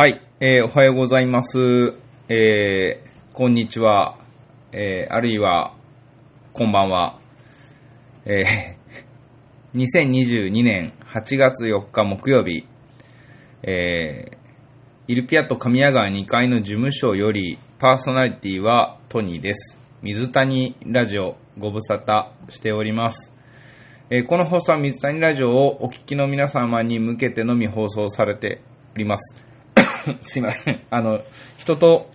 はい、えーおはようございます。えーこんにちは、えーあるいは、こんばんは。えー2022年8月4日木曜日、えーイルピアット神谷川2階の事務所より、パーソナリティはトニーです。水谷ラジオご無沙汰しております。えーこの放送は水谷ラジオをお聞きの皆様に向けてのみ放送されております。すいません。あの、人と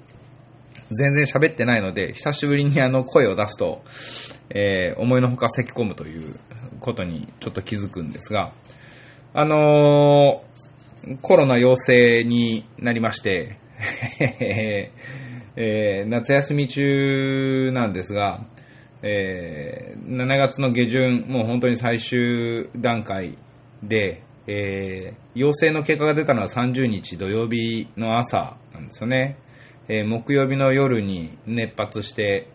全然喋ってないので、久しぶりにあの声を出すと、えー思いのほか咳き込むということにちょっと気づくんですが、あのーコロナ陽性になりまして、えー夏休み中なんですが、えー7月の下旬、もう本当に最終段階で、えー陽性の結果が出たのは30日土曜日の朝なんですよね。えー木曜日の夜に熱発して、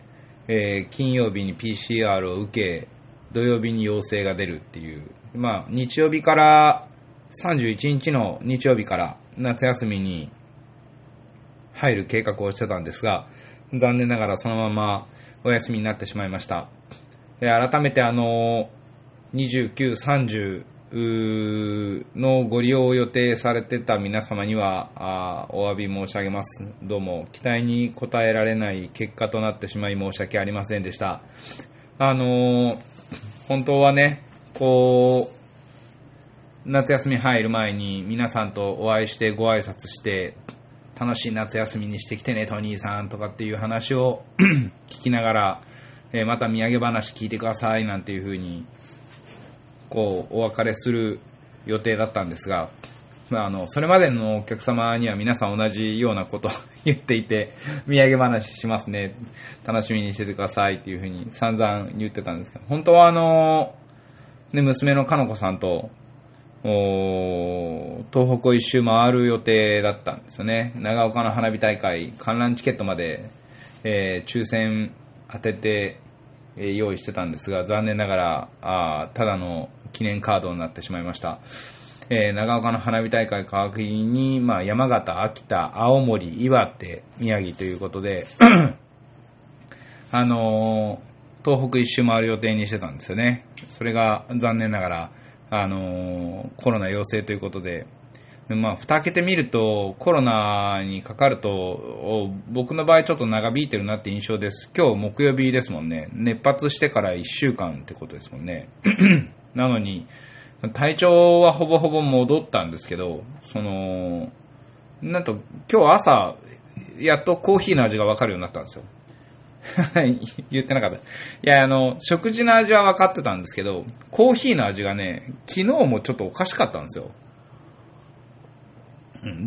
えー金曜日に PCR を受け、土曜日に陽性が出るっていう、まあ、日曜日から、31日の日曜日から夏休みに入る計画をしてたんですが、残念ながらそのままお休みになってしまいました。で改めてあの、29、30のご利用を予定されてた皆様にはあお詫び申し上げます。どうも期待に応えられない結果となってしまい申し訳ありませんでした。あのー本当はね、こう、夏休み入る前に皆さんとお会いしてご挨拶して、楽しい夏休みにしてきてね、トニーさんとかっていう話を 聞きながら、えーまた土産話聞いてくださいなんていう風に、こう、お別れする予定だったんですが、まあ、あの、それまでのお客様には皆さん同じようなことを 言っていて、土産話しますね、楽しみにしててくださいっていう風に散々言ってたんですけど、本当はあの、ね、娘のかのこさんと、お東北を一周回る予定だったんですよね。長岡の花火大会、観覧チケットまで、えー抽選当てて、え用意してたんですが、残念ながら、あただの記念カードになってしまいました。えー長岡の花火大会川切に、まあ、山形、秋田、青森、岩手、宮城ということで、あのー東北一周回る予定にしてたんですよね。それが残念ながら、あのーコロナ陽性ということ、でまあ、蓋開けてみると、コロナにかかると、僕の場合ちょっと長引いてるなって印象です。今日木曜日ですもんね。熱発してから1週間ってことですもんね。なのに、体調はほぼほぼ戻ったんですけど、その、なんと今日朝、やっとコーヒーの味がわかるようになったんですよ。言ってなかった。いや、あの、食事の味は分かってたんですけど、コーヒーの味がね、昨日もちょっとおかしかったんですよ。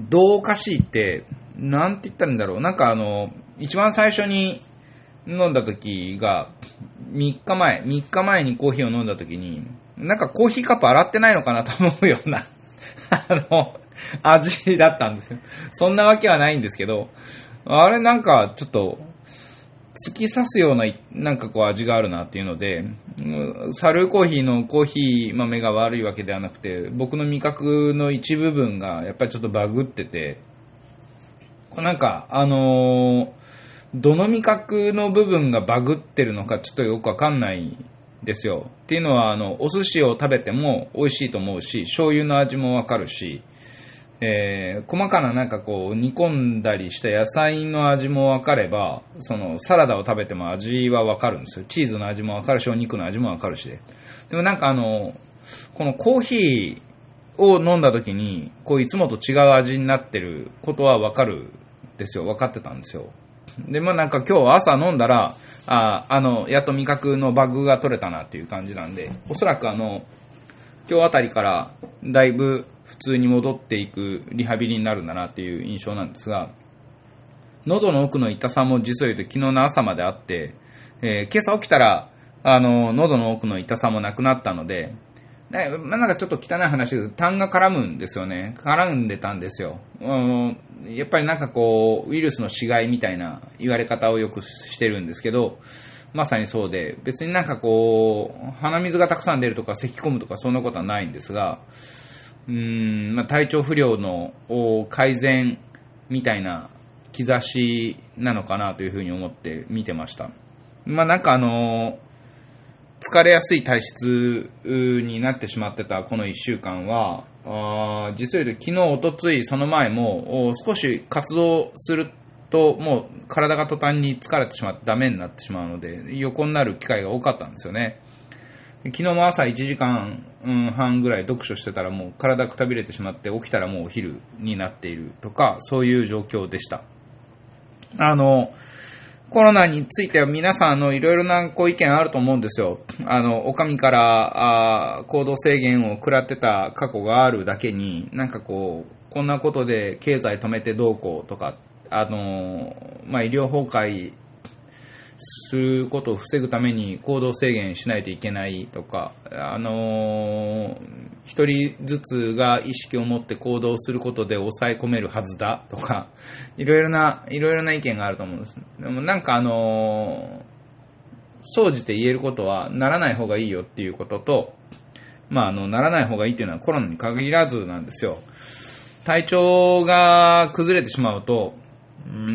どうおかしいって、なんて言ったらいいんだろう。なんかあの、一番最初に飲んだ時が、3日前、3日前にコーヒーを飲んだ時に、なんかコーヒーカップ洗ってないのかなと思うような、あの、味だったんですよ。そんなわけはないんですけど、あれなんかちょっと、突き刺すような、なんかこう味があるなっていうので、サルコーヒーのコーヒー豆が悪いわけではなくて、僕の味覚の一部分がやっぱりちょっとバグってて、こうなんか、あのーどの味覚の部分がバグってるのかちょっとよくわかんないですよ。っていうのは、あの、お寿司を食べても美味しいと思うし、醤油の味もわかるし、えー細かななんかこう煮込んだりした野菜の味も分かれば、そのサラダを食べても味は分かるんですよ。チーズの味も分かるし、お肉の味も分かるしで。でもなんかあの、このコーヒーを飲んだ時に、こういつもと違う味になってることは分かるんですよ。分かってたんですよ。で、まあなんか今日朝飲んだら、ああの、やっと味覚のバグが取れたなっていう感じなんで、おそらくあの、今日あたりからだいぶ普通に戻っていくリハビリになるんだなっていう印象なんですが、喉の奥の痛さも実を言うと昨日の朝まであって、えー今朝起きたら、あの、喉の奥の痛さもなくなったので、なんかちょっと汚い話ですけど、痰が絡むんですよね。絡んでたんですよ。あのやっぱりなんかこう、ウイルスの死骸みたいな言われ方をよくしてるんですけど、まさにそうで、別になんかこう、鼻水がたくさん出るとか、咳き込むとか、そんなことはないんですが、うん、まあ、体調不良の改善みたいな兆しなのかなというふうに思って見てました。まあなんかあの疲れやすい体質になってしまってたこの1週間は、あ実を言うと昨日、おとつい、その前も少し活動するともう体が途端に疲れてしまってダメになってしまうので横になる機会が多かったんですよね。昨日も朝1時間半ぐらい読書してたらもう体くたびれてしまって起きたらもうお昼になっているとかそういう状況でした。あの、コロナについては皆さん、あの、いろいろなご意見あると思うんですよ。あの、お上から、あ行動制限を食らってた過去があるだけに、なんかこう、こんなことで経済止めてどうこうとか、あの、まあ、医療崩壊することを防ぐために行動制限しないといけないとか、あの一人ずつが意識を持って行動することで抑え込めるはずだとか、いろいろな、いろいろな意見があると思うんです。でもなんかあの総じて言えることは、ならない方がいいよっていうことと、まあ、あの、ならない方がいいっていうのはコロナに限らずなんですよ。体調が崩れてしまうと、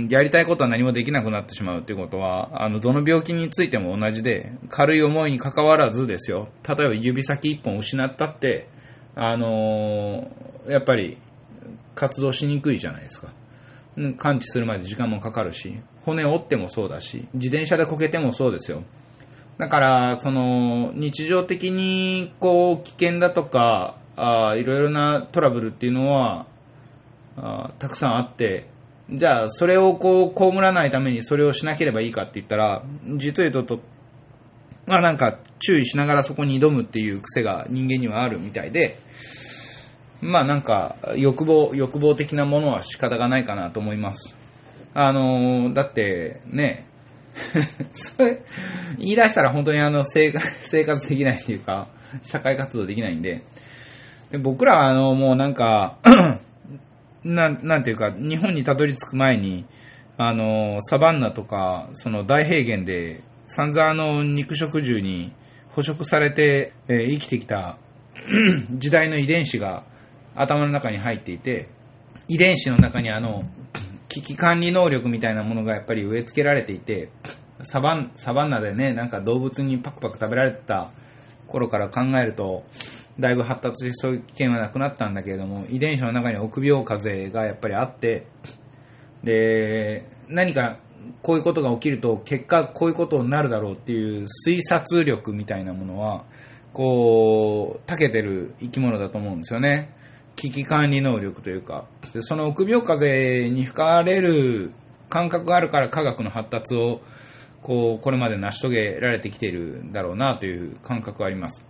やりたいことは何もできなくなってしまうということは、あの、どの病気についても同じで、軽い思いに関わらずですよ。例えば指先一本失ったって、あのー、やっぱり活動しにくいじゃないですか。感知するまで時間もかかるし、骨折ってもそうだし、自転車でこけてもそうですよ。だから、その、日常的に、こう、危険だとか、あいろいろなトラブルっていうのは、あたくさんあって、じゃあ、それをこう、被らないためにそれをしなければいいかって言ったら、実を言うと、まあなんか、注意しながらそこに挑むっていう癖が人間にはあるみたいで、まあなんか、欲望、欲望的なものは仕方がないかなと思います。あのー、だってね、それ、言い出したら本当にあの生活、生活できないっていうか、社会活動できないんで、で僕らはあの、もうなんかななんていうか、日本にたどり着く前に、あの、サバンナとか、その大平原で、散々あの肉食獣に捕食されて、えー、生きてきた 時代の遺伝子が頭の中に入っていて、遺伝子の中にあの、危機管理能力みたいなものがやっぱり植え付けられていて、サバンサバンナでね、なんか動物にパクパク食べられてた頃から考えると、だいぶ発達してそういう危険はなくなったんだけれども、遺伝子の中に臆病風がやっぱりあって、で、何かこういうことが起きると、結果こういうことになるだろうっていう推察力みたいなものは、こう、長けてる生き物だと思うんですよね。危機管理能力というか、でその臆病風に吹かれる感覚があるから科学の発達をこう、これまで成し遂げられてきているんだろうなという感覚はあります。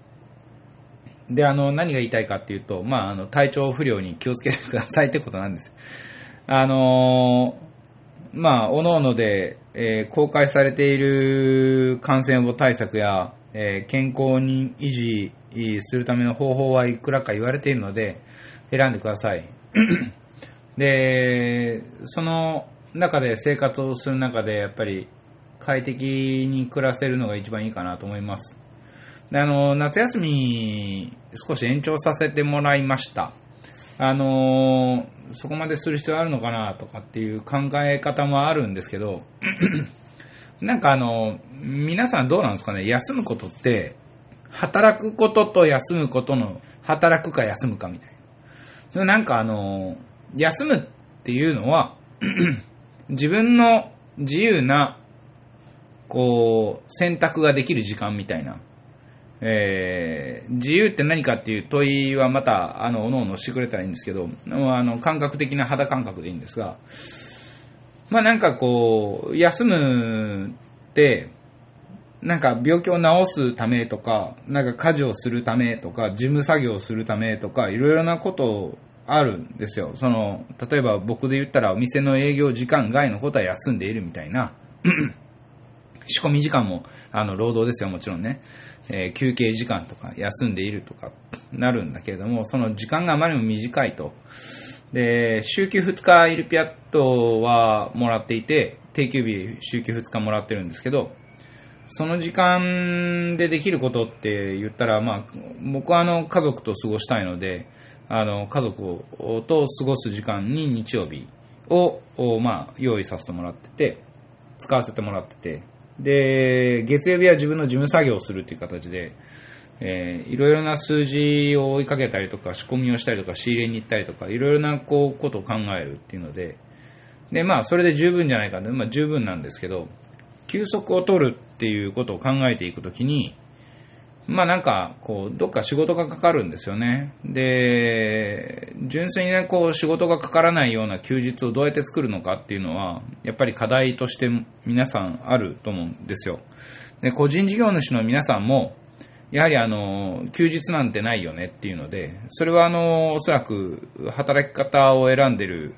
で、あの、何が言いたいかっていうと、まあ、あの、体調不良に気をつけてくださいってことなんです。あのまあ、おのおので、えー、公開されている感染予防対策や、えー、健康に維持するための方法はいくらか言われているので、選んでください。で、その中で生活をする中で、やっぱり快適に暮らせるのが一番いいかなと思います。あの、夏休み少し延長させてもらいました。あのそこまでする必要あるのかなとかっていう考え方もあるんですけど、なんかあの、皆さんどうなんですかね休むことって、働くことと休むことの、働くか休むかみたいな。それなんかあの、休むっていうのは、自分の自由なこう、選択ができる時間みたいな。えー、自由って何かっていう問いはまた、あの、おのおのしてくれたらいいんですけど、あの、感覚的な肌感覚でいいんですが、まあなんかこう、休むって、なんか病気を治すためとか、なんか家事をするためとか、事務作業をするためとか、いろいろなことあるんですよ。その、例えば僕で言ったらお店の営業時間外のことは休んでいるみたいな。仕込み時間も、あの、労働ですよ、もちろんね。えー、休憩時間とか、休んでいるとか、なるんだけれども、その時間があまりにも短いと。で、週休2日イルピアットはもらっていて、定休日週休2日もらってるんですけど、その時間でできることって言ったら、まあ、僕はあの、家族と過ごしたいので、あの、家族と過ごす時間に日曜日を、まあ、用意させてもらってて、使わせてもらってて、で、月曜日は自分の事務作業をするっていう形で、えー、いろいろな数字を追いかけたりとか、仕込みをしたりとか、仕入れに行ったりとか、いろいろなこうことを考えるっていうので、で、まあ、それで十分じゃないかまあ、十分なんですけど、休息を取るっていうことを考えていくときに、まあなんか、こう、どっか仕事がかかるんですよね。で、純粋にね、こう、仕事がかからないような休日をどうやって作るのかっていうのは、やっぱり課題として皆さんあると思うんですよ。で、個人事業主の皆さんも、やはりあの、休日なんてないよねっていうので、それはあの、おそらく働き方を選んでる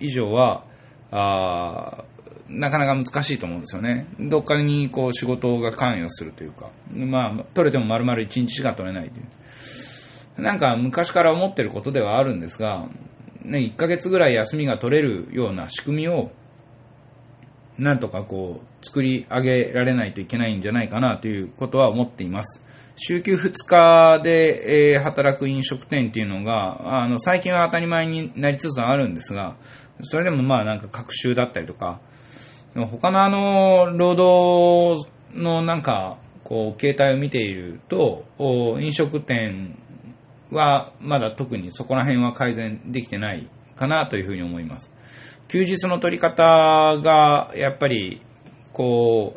以上は、あなかなか難しいと思うんですよね。どっかにこう仕事が関与するというか、まあ、取れても丸々1日しか取れないという。なんか昔から思ってることではあるんですが、ね、1ヶ月ぐらい休みが取れるような仕組みを、なんとかこう、作り上げられないといけないんじゃないかなということは思っています。週休2日で、えー、働く飲食店っていうのが、あの、最近は当たり前になりつつあるんですが、それでもまあなんか各週だったりとか、他のあの、労働のなんか、こう、形態を見ていると、飲食店はまだ特にそこら辺は改善できてないかなというふうに思います。休日の取り方が、やっぱり、こ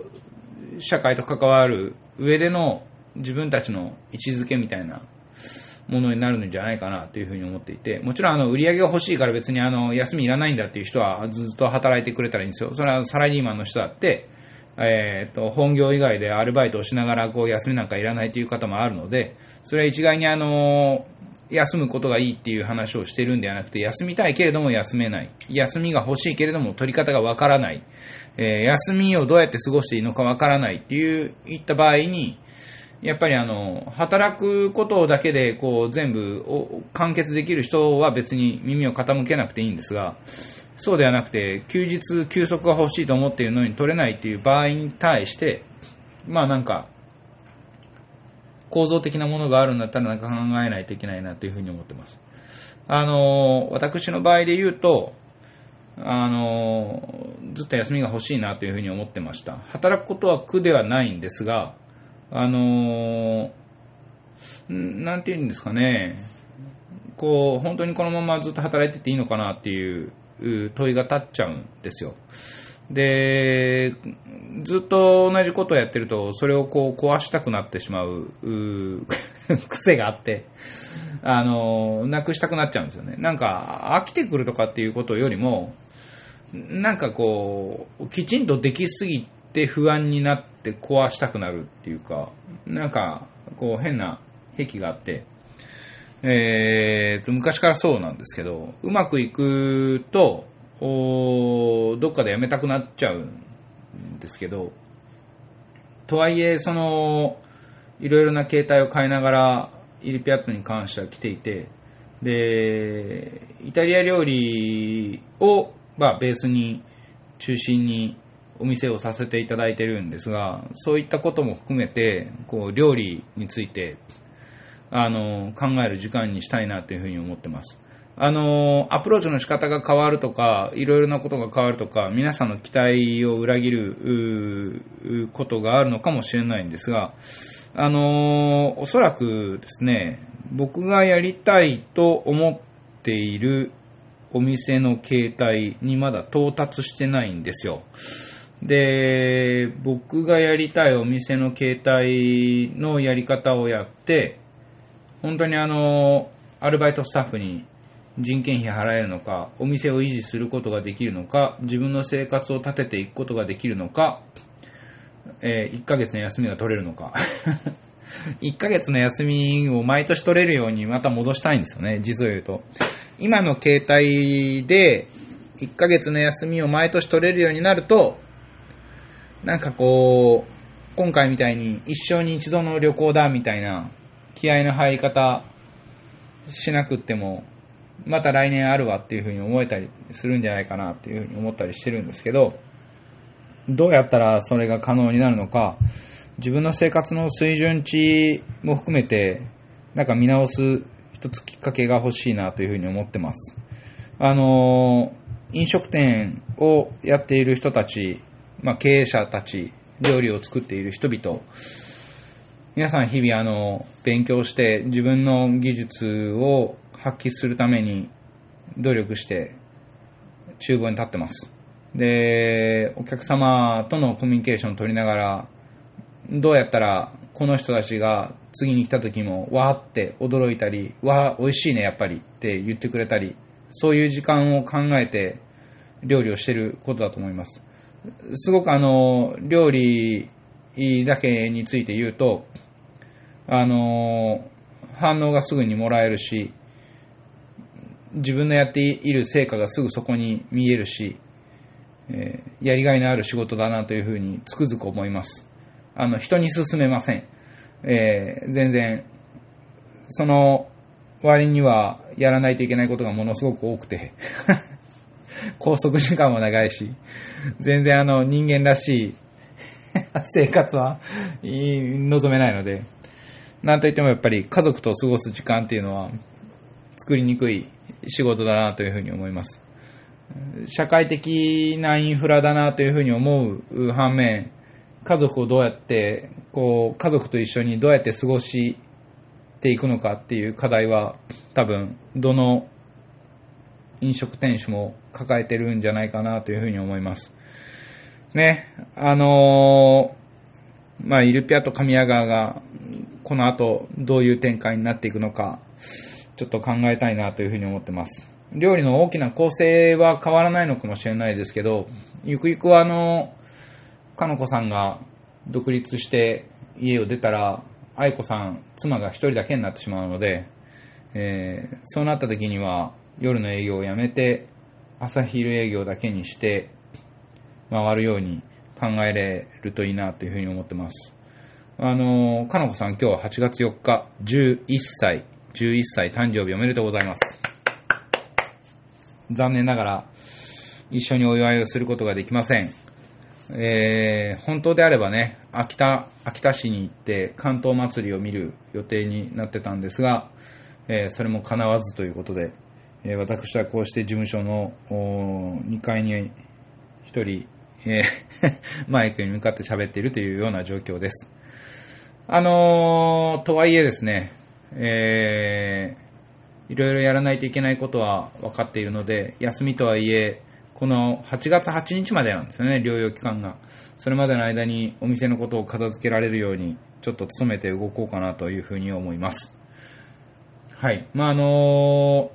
う、社会と関わる上での自分たちの位置づけみたいなものになるんじゃないかなというふうに思っていて、もちろんあの売り上げが欲しいから別にあの休みいらないんだっていう人はずっと働いてくれたらいいんですよ。それはサラリーマンの人だって、えっ、と、本業以外でアルバイトをしながらこう休みなんかいらないという方もあるので、それは一概にあの、休むことがいいっていう話をしてるんではなくて、休みたいけれども休めない。休みが欲しいけれども取り方がわからない。えー、休みをどうやって過ごしていいのかわからないっていう、いった場合に、やっぱりあの、働くことだけでこう全部を完結できる人は別に耳を傾けなくていいんですが、そうではなくて、休日、休息が欲しいと思っているのに取れないっていう場合に対して、まあなんか、構造的なものがあるんだったらなんか考えないといけないなというふうに思ってます。あの、私の場合で言うと、あの、ずっと休みが欲しいなというふうに思ってました。働くことは苦ではないんですが、あのー、なんて言うんですかね、こう、本当にこのままずっと働いてていいのかなっていう問いが立っちゃうんですよ。で、ずっと同じことをやってると、それをこう壊したくなってしまう、う癖があって、あの、なくしたくなっちゃうんですよね。なんか、飽きてくるとかっていうことよりも、なんかこう、きちんとできすぎって不安になって壊したくなるっていうか、なんか、こう変な癖があって、えーと、昔からそうなんですけど、うまくいくと、おどっかでやめたくなっちゃうんですけど、とはいえ、その、いろいろな形態を変えながら、イリピアットに関しては来ていて、で、イタリア料理を、まあ、ベースに、中心にお店をさせていただいてるんですが、そういったことも含めて、こう、料理について、あの、考える時間にしたいなというふうに思ってます。あの、アプローチの仕方が変わるとか、いろいろなことが変わるとか、皆さんの期待を裏切ることがあるのかもしれないんですが、あの、おそらくですね、僕がやりたいと思っているお店の形態にまだ到達してないんですよ。で、僕がやりたいお店の形態のやり方をやって、本当にあの、アルバイトスタッフに人件費払えるのか、お店を維持することができるのか、自分の生活を立てていくことができるのか、えー、1ヶ月の休みが取れるのか。1ヶ月の休みを毎年取れるようにまた戻したいんですよね、実を言うと。今の形態で、1ヶ月の休みを毎年取れるようになると、なんかこう、今回みたいに一生に一度の旅行だみたいな気合の入り方しなくっても、また来年あるわっていうふうに思えたりするんじゃないかなっていうふうに思ったりしてるんですけど、どうやったらそれが可能になるのか、自分の生活の水準値も含めて、なんか見直す一つきっかけが欲しいなというふうに思ってます。あの飲食店をやっている人たち、まあ、経営者たち、料理を作っている人々、皆さん日々あの、勉強して自分の技術を発揮するために努力して厨房に立ってます。で、お客様とのコミュニケーションを取りながら、どうやったらこの人たちが次に来た時もわーって驚いたり、わー美味しいねやっぱりって言ってくれたり、そういう時間を考えて料理をしてることだと思います。すごくあの、料理だけについて言うと、あの、反応がすぐにもらえるし、自分のやっている成果がすぐそこに見えるし、えー、やりがいのある仕事だなというふうにつくづく思います。あの、人に勧めません。えー、全然、その割にはやらないといけないことがものすごく多くて 拘束時間も長いし、全然あの人間らしい 生活は望めないので、なんといってもやっぱり家族と過ごす時間っていうのは作りにくい仕事だなというふうに思います。社会的なインフラだなというふうに思う反面、家族をどうやって、こう、家族と一緒にどうやって過ごしていくのかっていう課題は多分、どの飲食店主も抱えてるんじゃないかなというふうに思います。ね、あのー、まあ、イルピアと神谷川がこの後どういう展開になっていくのか、ちょっと考えたいなというふうに思ってます。料理の大きな構成は変わらないのかもしれないですけど、ゆくゆくはあの、かのこさんが独立して家を出たら、愛子さん、妻が一人だけになってしまうので、えー、そうなった時には夜の営業をやめて、朝昼営業だけにして回るように考えれるといいなというふうに思ってます。あの、かのこさん今日は8月4日、11歳、11歳誕生日おめでとうございます。残念ながら、一緒にお祝いをすることができません。えー、本当であればね、秋田、秋田市に行って関東祭りを見る予定になってたんですが、えー、それも叶わずということで、え、私はこうして事務所の2階に1人、え マイクに向かって喋っているというような状況です。あのとはいえですね、えいろいろやらないといけないことは分かっているので、休みとはいえ、この8月8日までなんですよね、療養期間が。それまでの間にお店のことを片付けられるように、ちょっと努めて動こうかなというふうに思います。はい。まあ、あのー、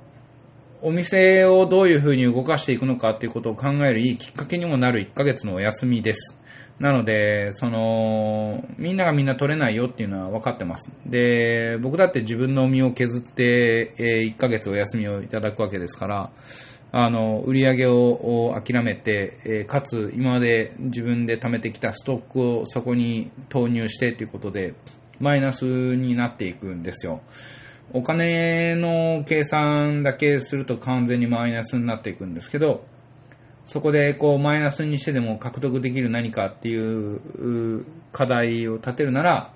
お店をどういうふうに動かしていくのかっていうことを考えるいいきっかけにもなる1ヶ月のお休みです。なので、その、みんながみんな取れないよっていうのは分かってます。で、僕だって自分の身を削って、え、1ヶ月お休みをいただくわけですから、あの、売り上げを諦めて、え、かつ今まで自分で貯めてきたストックをそこに投入してということで、マイナスになっていくんですよ。お金の計算だけすると完全にマイナスになっていくんですけど、そこでこうマイナスにしてでも獲得できる何かっていう課題を立てるなら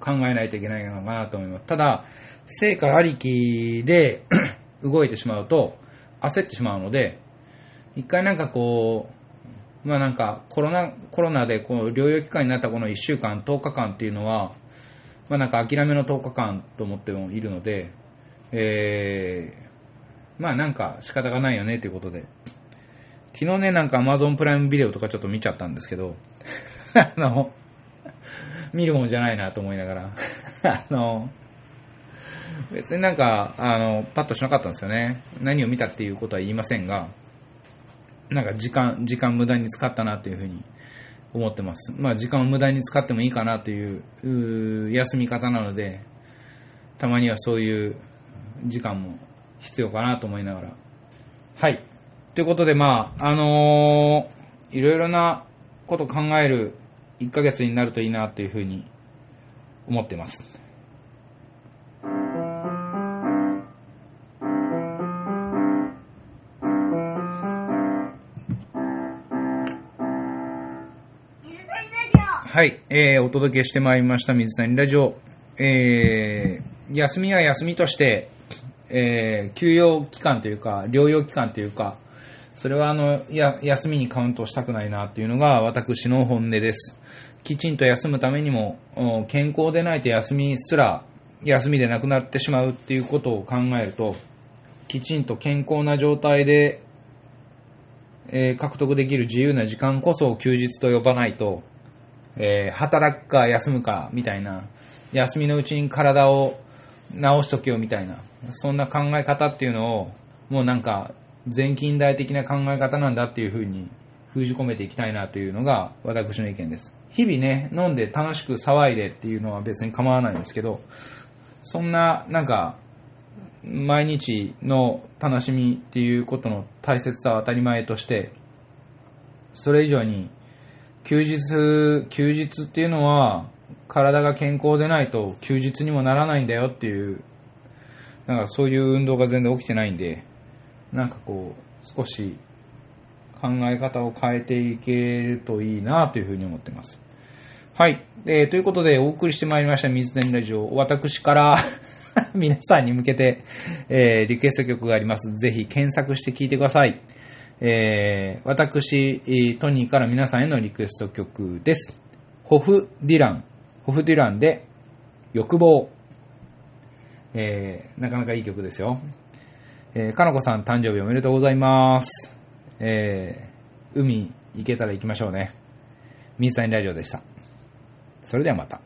考えないといけないのかなと思います。ただ、成果ありきで 動いてしまうと焦ってしまうので、一回なんかこう、まあなんかコロナ、コロナでこう療養期間になったこの1週間、10日間っていうのは、まあなんか諦めの10日間と思ってもいるので、えー、まあなんか仕方がないよねということで、昨日ね、なんか Amazon プライムビデオとかちょっと見ちゃったんですけど、あの、見るもんじゃないなと思いながら、あの、別になんか、あの、パッとしなかったんですよね。何を見たっていうことは言いませんが、なんか時間、時間無駄に使ったなっていうふうに思ってます。まあ時間を無駄に使ってもいいかなという、休み方なので、たまにはそういう時間も必要かなと思いながら。はい。ということで、まあ、あのー、いろいろなこと考える1ヶ月になるといいなというふうに思ってます。はい、えー、お届けしてまいりました水谷ラジオ。えー、休みは休みとして、えー、休養期間というか、療養期間というか、それはあの、や、休みにカウントしたくないなっていうのが私の本音です。きちんと休むためにも、健康でないと休みすら、休みでなくなってしまうっていうことを考えると、きちんと健康な状態で、えー獲得できる自由な時間こそ休日と呼ばないと、えー働くか休むかみたいな、休みのうちに体を治しとけよみたいな、そんな考え方っていうのを、もうなんか、全近代的な考え方なんだっていうふうに封じ込めていきたいなというのが私の意見です。日々ね、飲んで楽しく騒いでっていうのは別に構わないんですけど、そんな、なんか、毎日の楽しみっていうことの大切さは当たり前として、それ以上に、休日、休日っていうのは、体が健康でないと休日にもならないんだよっていう、なんかそういう運動が全然起きてないんで、なんかこう、少し考え方を変えていけるといいなというふうに思ってます。はい。えーということで、お送りしてまいりました水谷ラジオ。私から 皆さんに向けて、えーリクエスト曲があります。ぜひ検索して聴いてください。えー私、トニーから皆さんへのリクエスト曲です。ホフ・ディラン。ホフ・ディランで、欲望。えーなかなかいい曲ですよ。えーかのこさん誕生日おめでとうございます。えー海行けたら行きましょうね。水谷ラジオでした。それではまた。